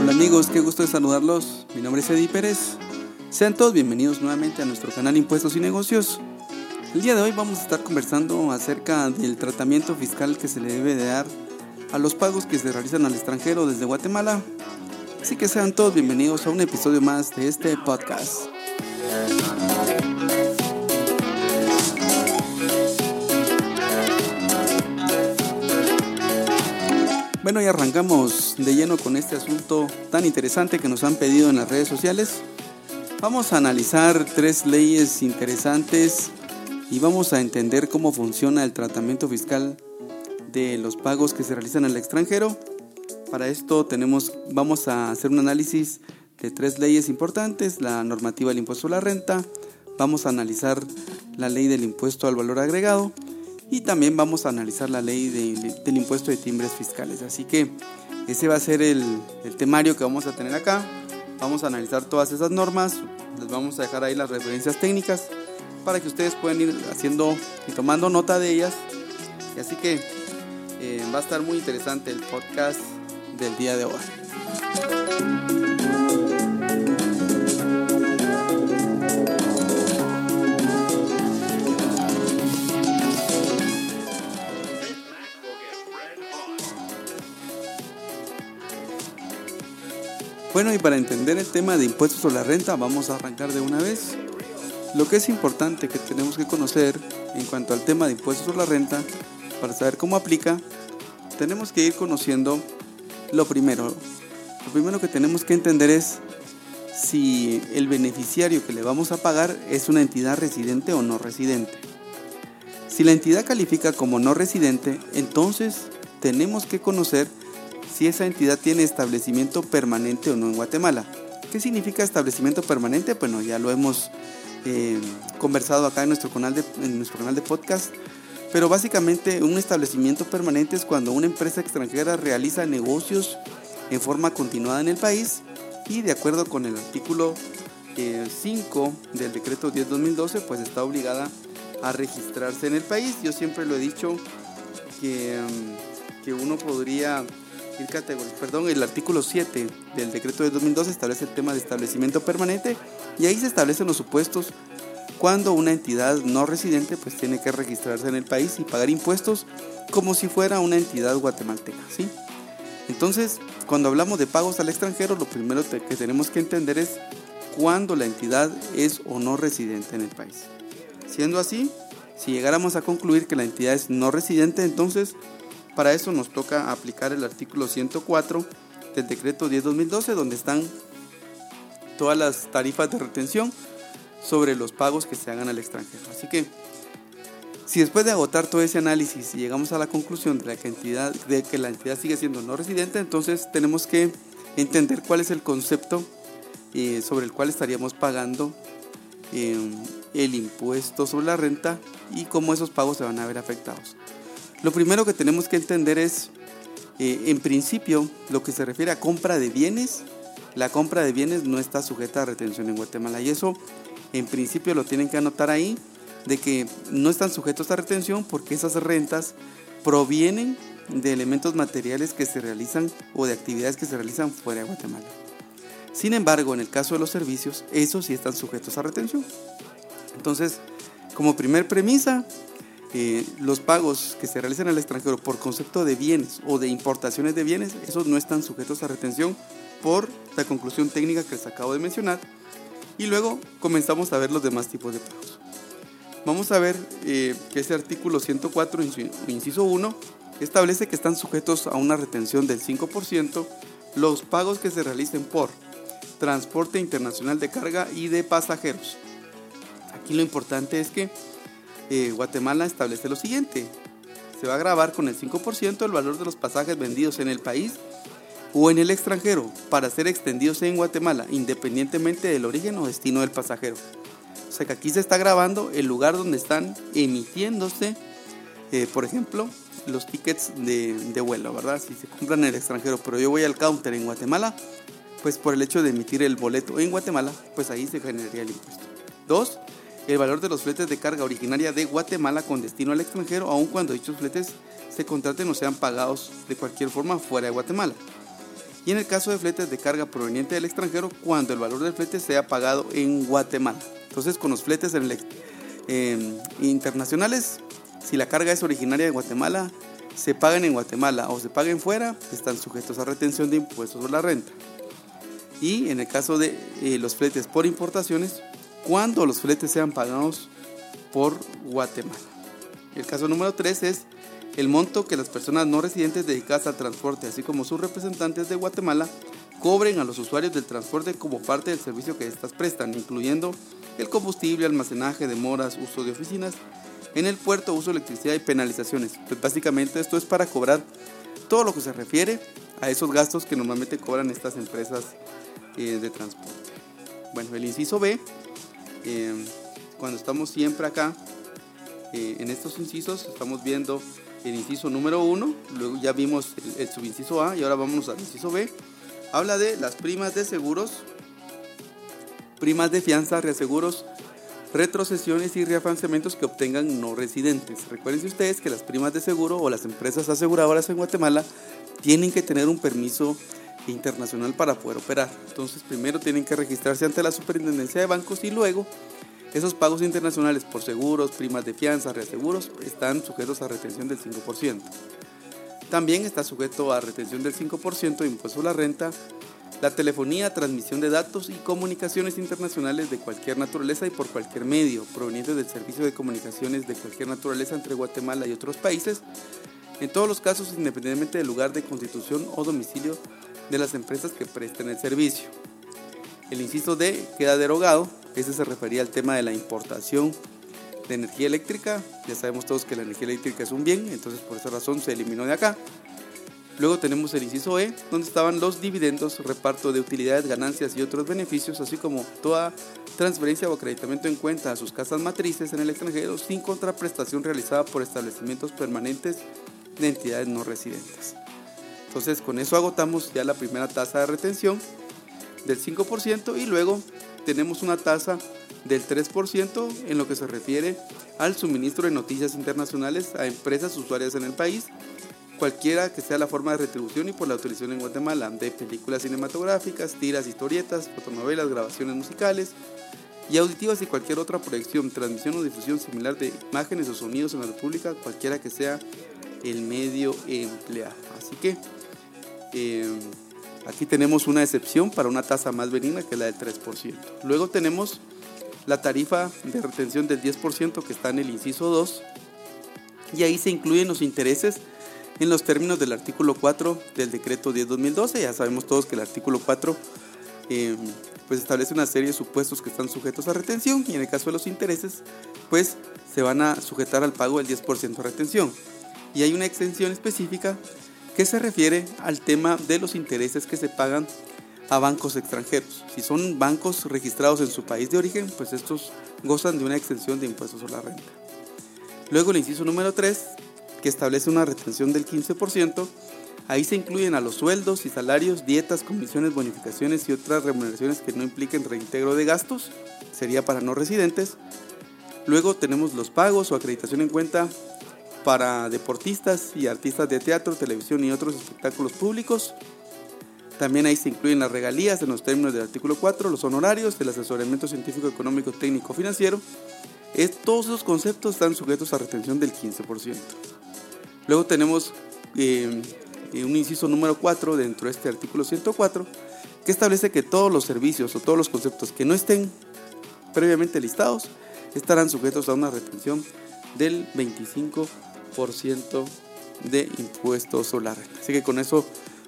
Hola amigos, qué gusto de saludarlos. Mi nombre es Eddie Pérez. Sean todos bienvenidos nuevamente a nuestro canal Impuestos y Negocios. El día de hoy vamos a estar conversando acerca del tratamiento fiscal que se le debe de dar a los pagos que se realizan al extranjero desde Guatemala. Así que sean todos bienvenidos a un episodio más de este podcast. Bueno, y arrancamos de lleno con este asunto tan interesante que nos han pedido en las redes sociales. Vamos a analizar tres leyes interesantes y vamos a entender cómo funciona el tratamiento fiscal de los pagos que se realizan al extranjero. Para esto tenemos, vamos a hacer un análisis de tres leyes importantes, la normativa del impuesto a la renta, vamos a analizar la ley del impuesto al valor agregado y también vamos a analizar la ley del impuesto de timbres fiscales. Así que ese va a ser el, temario que vamos a tener acá. Vamos a analizar todas esas normas, les vamos a dejar ahí las referencias técnicas para que ustedes puedan ir haciendo y tomando nota de ellas. Así que eh, va a estar muy interesante el podcast del día de hoy. Bueno, y para entender el tema de impuestos sobre la renta, vamos a arrancar de una vez. Lo que es importante que tenemos que conocer en cuanto al tema de impuestos sobre la renta, para saber cómo aplica, tenemos que ir conociendo lo primero. Lo primero que tenemos que entender es si el beneficiario que le vamos a pagar es una entidad residente o no residente. Si la entidad califica como no residente, entonces tenemos que conocer si esa entidad tiene establecimiento permanente o no en Guatemala. ¿Qué significa establecimiento permanente? Bueno, ya lo hemos eh, conversado acá en nuestro, canal de, en nuestro canal de podcast. Pero básicamente un establecimiento permanente es cuando una empresa extranjera realiza negocios en forma continuada en el país y de acuerdo con el artículo 5 eh, del decreto 10-2012 pues está obligada a registrarse en el país. Yo siempre lo he dicho que, mm, que uno podría perdón, el artículo 7 del decreto de 2012 establece el tema de establecimiento permanente y ahí se establecen los supuestos cuando una entidad no residente pues tiene que registrarse en el país y pagar impuestos como si fuera una entidad guatemalteca, ¿sí? Entonces, cuando hablamos de pagos al extranjero, lo primero que tenemos que entender es cuándo la entidad es o no residente en el país. Siendo así, si llegáramos a concluir que la entidad es no residente, entonces para eso nos toca aplicar el artículo 104 del decreto 10-2012, donde están todas las tarifas de retención sobre los pagos que se hagan al extranjero. Así que, si después de agotar todo ese análisis y llegamos a la conclusión de, la que, entidad, de que la entidad sigue siendo no residente, entonces tenemos que entender cuál es el concepto eh, sobre el cual estaríamos pagando eh, el impuesto sobre la renta y cómo esos pagos se van a ver afectados. Lo primero que tenemos que entender es, eh, en principio, lo que se refiere a compra de bienes, la compra de bienes no está sujeta a retención en Guatemala y eso en principio lo tienen que anotar ahí, de que no están sujetos a retención porque esas rentas provienen de elementos materiales que se realizan o de actividades que se realizan fuera de Guatemala. Sin embargo, en el caso de los servicios, esos sí están sujetos a retención. Entonces, como primer premisa, eh, los pagos que se realizan al extranjero por concepto de bienes o de importaciones de bienes, esos no están sujetos a retención por la conclusión técnica que les acabo de mencionar. Y luego comenzamos a ver los demás tipos de pagos. Vamos a ver eh, que ese artículo 104, inciso 1, establece que están sujetos a una retención del 5% los pagos que se realicen por transporte internacional de carga y de pasajeros. Aquí lo importante es que eh, Guatemala establece lo siguiente. Se va a grabar con el 5% el valor de los pasajes vendidos en el país o en el extranjero para ser extendidos en Guatemala, independientemente del origen o destino del pasajero. O sea que aquí se está grabando el lugar donde están emitiéndose, eh, por ejemplo, los tickets de, de, vuelo, ¿verdad? Si se compran en el extranjero, pero yo voy al counter en Guatemala, pues por el hecho de emitir el boleto en Guatemala, pues ahí se generaría el impuesto. Dos, el valor de los fletes de carga originaria de Guatemala con destino al extranjero, aun cuando dichos fletes se contraten o sean pagados de cualquier forma fuera de Guatemala. Y en el caso de fletes de carga proveniente del extranjero, cuando el valor del flete sea pagado en Guatemala. Entonces, con los fletes em, internacionales, si la carga es originaria de Guatemala, se pagan en Guatemala o se paguen fuera, están sujetos a retención de impuestos sobre la renta. Y en el caso de eh, los fletes por importaciones, cuando los fletes sean pagados por Guatemala. El caso número 3 es el monto que las personas no residentes dedicadas al transporte, así como sus representantes de Guatemala, cobren a los usuarios del transporte como parte del servicio que éstas prestan, incluyendo el combustible, almacenaje, demoras, uso de oficinas en el puerto, uso de electricidad y penalizaciones. Pues básicamente esto es para cobrar todo lo que se refiere a esos gastos que normalmente cobran estas empresas eh, de transporte. Bueno, el inciso B, eh, cuando estamos siempre acá, eh, en estos incisos, estamos viendo el inciso número 1, luego ya vimos el, subinciso A y ahora vamos al inciso B. Habla de las primas de seguros, primas de fianza, reaseguros, retrocesiones y reafanciamientos que obtengan no residentes. Recuerden ustedes que las primas de seguro o las empresas aseguradoras en Guatemala tienen que tener un permiso internacional para poder operar. Entonces primero tienen que registrarse ante la Superintendencia de Bancos y luego esos pagos internacionales por seguros, primas de fianza, reaseguros están sujetos a retención del 5%. También está sujeto a retención del 5% de impuesto a la renta, la telefonía, transmisión de datos y comunicaciones internacionales de cualquier naturaleza y por cualquier medio, provenientes del servicio de comunicaciones de cualquier naturaleza entre Guatemala y otros países, en todos los casos independientemente del lugar de constitución o domicilio de las empresas que presten el servicio. El inciso D queda derogado, ese se refería al tema de la importación de energía eléctrica, ya sabemos todos que la energía eléctrica es un bien, entonces por esa razón se eliminó de acá. Luego tenemos el inciso E, donde estaban los dividendos, reparto de utilidades, ganancias y otros beneficios, así como toda transferencia o acreditamiento en cuenta a sus casas matrices en el extranjero sin contraprestación realizada por establecimientos permanentes de entidades no residentes. Entonces con eso agotamos ya la primera tasa de retención del 5% y luego tenemos una tasa del 3% en lo que se refiere al suministro de noticias internacionales a empresas usuarias en el país, cualquiera que sea la forma de retribución y por la autorización en Guatemala de películas cinematográficas, tiras, historietas, fotonovelas, grabaciones musicales y auditivas y cualquier otra proyección, transmisión o difusión similar de imágenes o sonidos en la República, cualquiera que sea el medio empleado. Así que eh, aquí tenemos una excepción para una tasa más benigna que la del 3%. Luego tenemos la tarifa de retención del 10% que está en el inciso 2 y ahí se incluyen los intereses en los términos del artículo 4 del decreto 10-2012. Ya sabemos todos que el artículo 4 eh, pues establece una serie de supuestos que están sujetos a retención y en el caso de los intereses pues se van a sujetar al pago del 10% de retención. Y hay una extensión específica que se refiere al tema de los intereses que se pagan a bancos extranjeros. Si son bancos registrados en su país de origen, pues estos gozan de una extensión de impuestos sobre la renta. Luego el inciso número 3, que establece una retención del 15%, ahí se incluyen a los sueldos y salarios, dietas, comisiones, bonificaciones y otras remuneraciones que no impliquen reintegro de gastos, sería para no residentes. Luego tenemos los pagos o acreditación en cuenta para deportistas y artistas de teatro, televisión y otros espectáculos públicos. También ahí se incluyen las regalías en los términos del artículo 4, los honorarios, el asesoramiento científico, económico, técnico, financiero. todos esos conceptos están sujetos a retención del 15%. Luego tenemos eh, un inciso número 4 dentro de este artículo 104 que establece que todos los servicios o todos los conceptos que no estén previamente listados estarán sujetos a una retención del 25% de impuestos sobre Así que con eso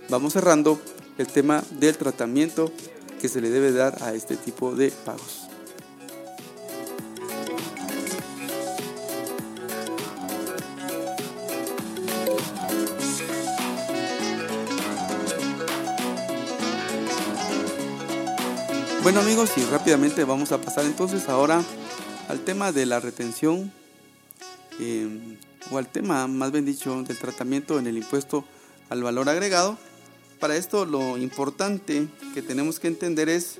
vamos cerrando el tema del tratamiento que se le debe dar a este tipo de pagos. Bueno amigos y rápidamente vamos a pasar entonces ahora al tema de la retención eh, o al tema, más bien dicho, del tratamiento en el impuesto al valor agregado. Para esto lo importante que tenemos que entender es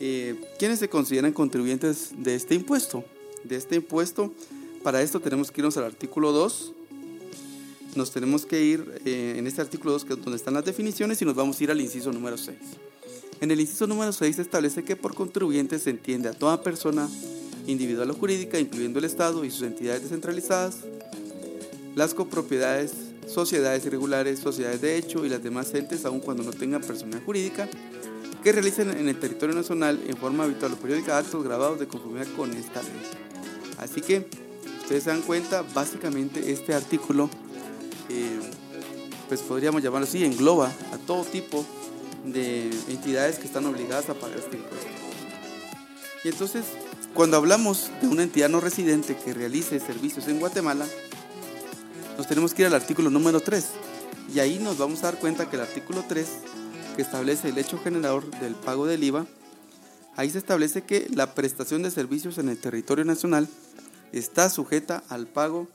eh, quiénes se consideran contribuyentes de este impuesto. de este impuesto. Para esto tenemos que irnos al artículo 2. Nos tenemos que ir eh, en este artículo 2, que es donde están las definiciones, y nos vamos a ir al inciso número 6. En el inciso número 6 se establece que por contribuyente se entiende a toda persona individual o jurídica, incluyendo el Estado y sus entidades descentralizadas, las copropiedades, sociedades irregulares, sociedades de hecho y las demás entes, aun cuando no tengan personalidad jurídica, que realicen en el territorio nacional en forma habitual o periódica actos grabados de conformidad con esta ley. Así que, ustedes se dan cuenta, básicamente este artículo, eh, pues podríamos llamarlo así, engloba a todo tipo de entidades que están obligadas a pagar este impuesto. Y entonces, cuando hablamos de una entidad no residente que realice servicios en Guatemala, nos tenemos que ir al artículo número 3. Y ahí nos vamos a dar cuenta que el artículo 3 que establece el hecho generador del pago del IVA, ahí se establece que la prestación de servicios en el territorio nacional está sujeta al pago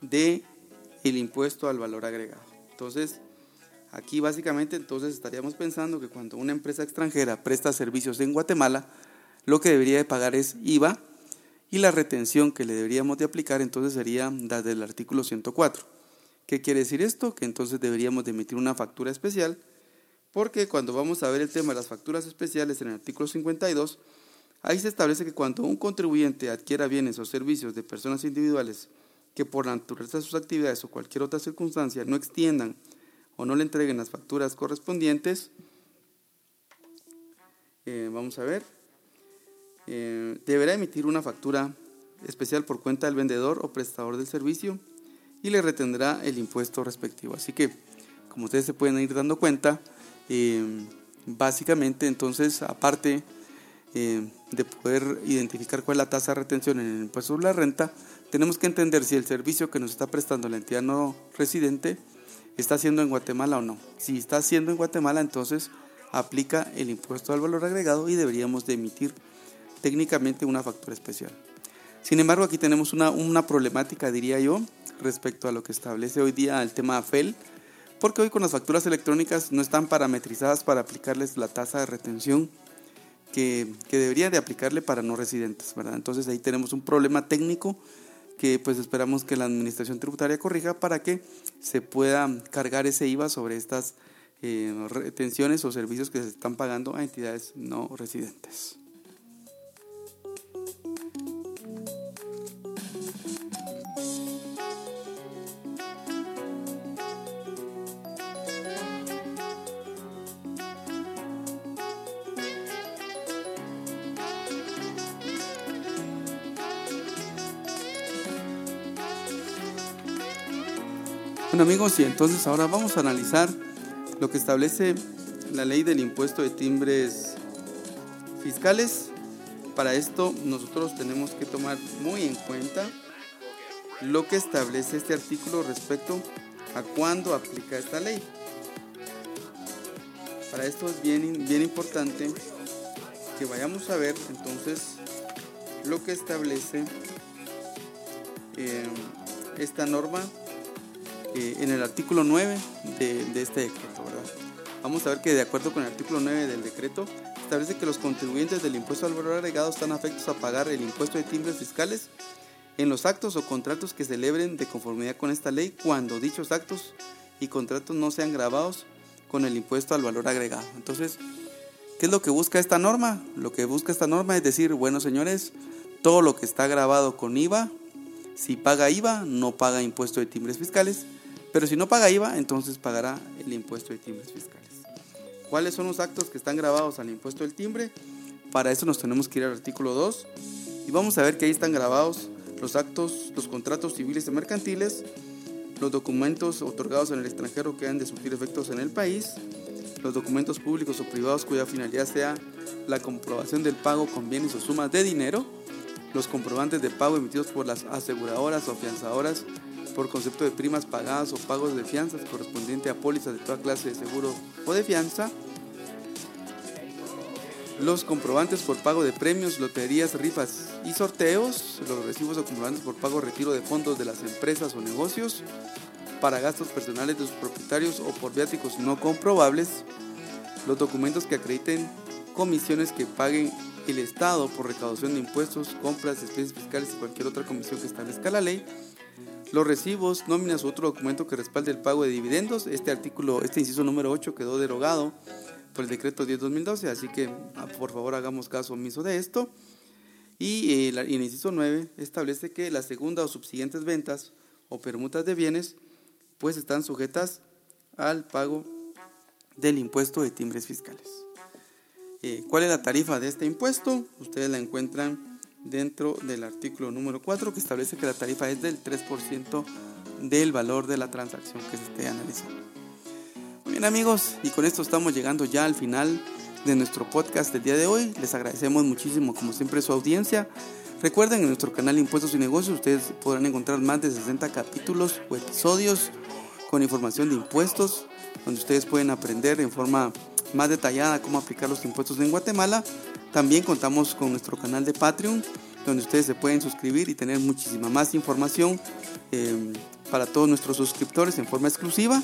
de impuesto al valor agregado. Entonces, aquí básicamente entonces estaríamos pensando que cuando una empresa extranjera presta servicios en Guatemala, lo que debería de pagar es IVA y la retención que le deberíamos de aplicar entonces sería la del artículo 104. ¿Qué quiere decir esto? Que entonces deberíamos de emitir una factura especial porque cuando vamos a ver el tema de las facturas especiales en el artículo 52, ahí se establece que cuando un contribuyente adquiera bienes o servicios de personas individuales que por la naturaleza de sus actividades o cualquier otra circunstancia no extiendan o no le entreguen las facturas correspondientes, eh, vamos a ver, eh, deberá emitir una factura especial por cuenta del vendedor o prestador del servicio y le retendrá el impuesto respectivo. Así que, como ustedes se pueden ir dando cuenta, eh, básicamente, entonces, aparte eh, de poder identificar cuál es la tasa de retención en el impuesto sobre la renta, tenemos que entender si el servicio que nos está prestando la entidad no residente está haciendo en Guatemala o no. Si está haciendo en Guatemala, entonces aplica el impuesto al valor agregado y deberíamos de emitir técnicamente una factura especial. Sin embargo, aquí tenemos una, una problemática, diría yo, respecto a lo que establece hoy día el tema AFEL, porque hoy con las facturas electrónicas no están parametrizadas para aplicarles la tasa de retención que, que debería de aplicarle para no residentes, ¿verdad? Entonces ahí tenemos un problema técnico que pues esperamos que la administración tributaria corrija para que se pueda cargar ese IVA sobre estas eh, retenciones o servicios que se están pagando a entidades no residentes. Bueno amigos, y entonces ahora vamos a analizar lo que establece la ley del impuesto de timbres fiscales. Para esto nosotros tenemos que tomar muy en cuenta lo que establece este artículo respecto a cuándo aplica esta ley. Para esto es bien, bien importante que vayamos a ver entonces lo que establece eh, esta norma eh, en el artículo 9 de, este decreto. Vamos a ver que de acuerdo con el artículo 9 del decreto, establece que los contribuyentes del impuesto al valor agregado están afectos a pagar el impuesto de timbres fiscales en los actos o contratos que celebren de conformidad con esta ley cuando dichos actos y contratos no sean grabados con el impuesto al valor agregado. Entonces, ¿qué es lo que busca esta norma? Lo que busca esta norma es decir, bueno señores, todo lo que está grabado con IVA, si paga IVA, no paga impuesto de timbres fiscales pero si no paga IVA, entonces pagará el impuesto de timbres fiscales. ¿Cuáles son los actos que están grabados al impuesto del timbre? Para eso nos tenemos que ir al artículo 2 y vamos a ver que ahí están grabados los actos, los contratos civiles y mercantiles, los documentos otorgados en el extranjero que han de surtir efectos en el país, los documentos públicos o privados cuya finalidad sea la comprobación del pago con bienes o sumas de dinero, los comprobantes de pago emitidos por las aseguradoras o afianzadoras por concepto de primas pagadas o pagos de fianzas correspondiente a pólizas de toda clase de seguro o de fianza, los comprobantes por pago de premios, loterías, rifas y sorteos, los recibos o comprobantes por pago retiro de fondos de las empresas o negocios para gastos personales de sus propietarios o por viáticos no comprobables, los documentos que acrediten comisiones que paguen el Estado por recaudación de impuestos, compras, especies fiscales y cualquier otra comisión que establezca la ley. Los recibos, nóminas u otro documento que respalde el pago de dividendos. Este artículo, este inciso número 8 quedó derogado por el decreto 10-2012, así que ah, por favor hagamos caso omiso de esto. Y el, el inciso 9 establece que las segunda o subsiguientes ventas o permutas de bienes pues están sujetas al pago del impuesto de timbres fiscales. Eh, ¿Cuál es la tarifa de este impuesto? Ustedes la encuentran dentro del artículo número 4 que establece que la tarifa es del 3% del valor de la transacción que se esté analizando. Muy bien amigos, y con esto estamos llegando ya al final de nuestro podcast del día de hoy. Les agradecemos muchísimo como siempre su audiencia. Recuerden en nuestro canal Impuestos y Negocios ustedes podrán encontrar más de 60 capítulos o episodios con información de impuestos, donde ustedes pueden aprender en forma más detallada cómo aplicar los impuestos en Guatemala. También contamos con nuestro canal de Patreon, donde ustedes se pueden suscribir y tener muchísima más información eh, para todos nuestros suscriptores en forma exclusiva.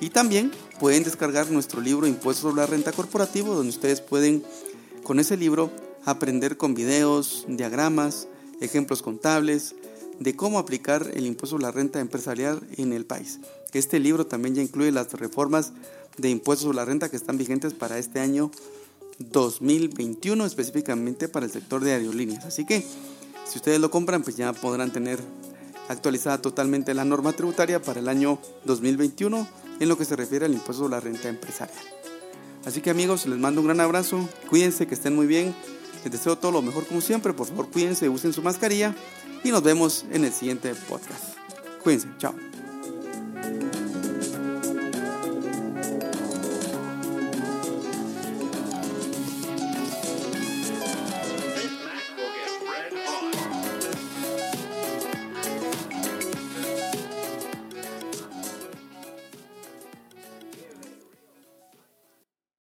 Y también pueden descargar nuestro libro Impuestos sobre la Renta Corporativo, donde ustedes pueden con ese libro aprender con videos, diagramas, ejemplos contables de cómo aplicar el impuesto sobre la renta empresarial en el país. Este libro también ya incluye las reformas de impuestos sobre la renta que están vigentes para este año 2021, específicamente para el sector de aerolíneas. Así que si ustedes lo compran, pues ya podrán tener actualizada totalmente la norma tributaria para el año 2021 en lo que se refiere al impuesto sobre la renta empresarial. Así que amigos, les mando un gran abrazo, cuídense, que estén muy bien, les deseo todo lo mejor como siempre, por favor cuídense, usen su mascarilla y nos vemos en el siguiente podcast. Cuídense, chao.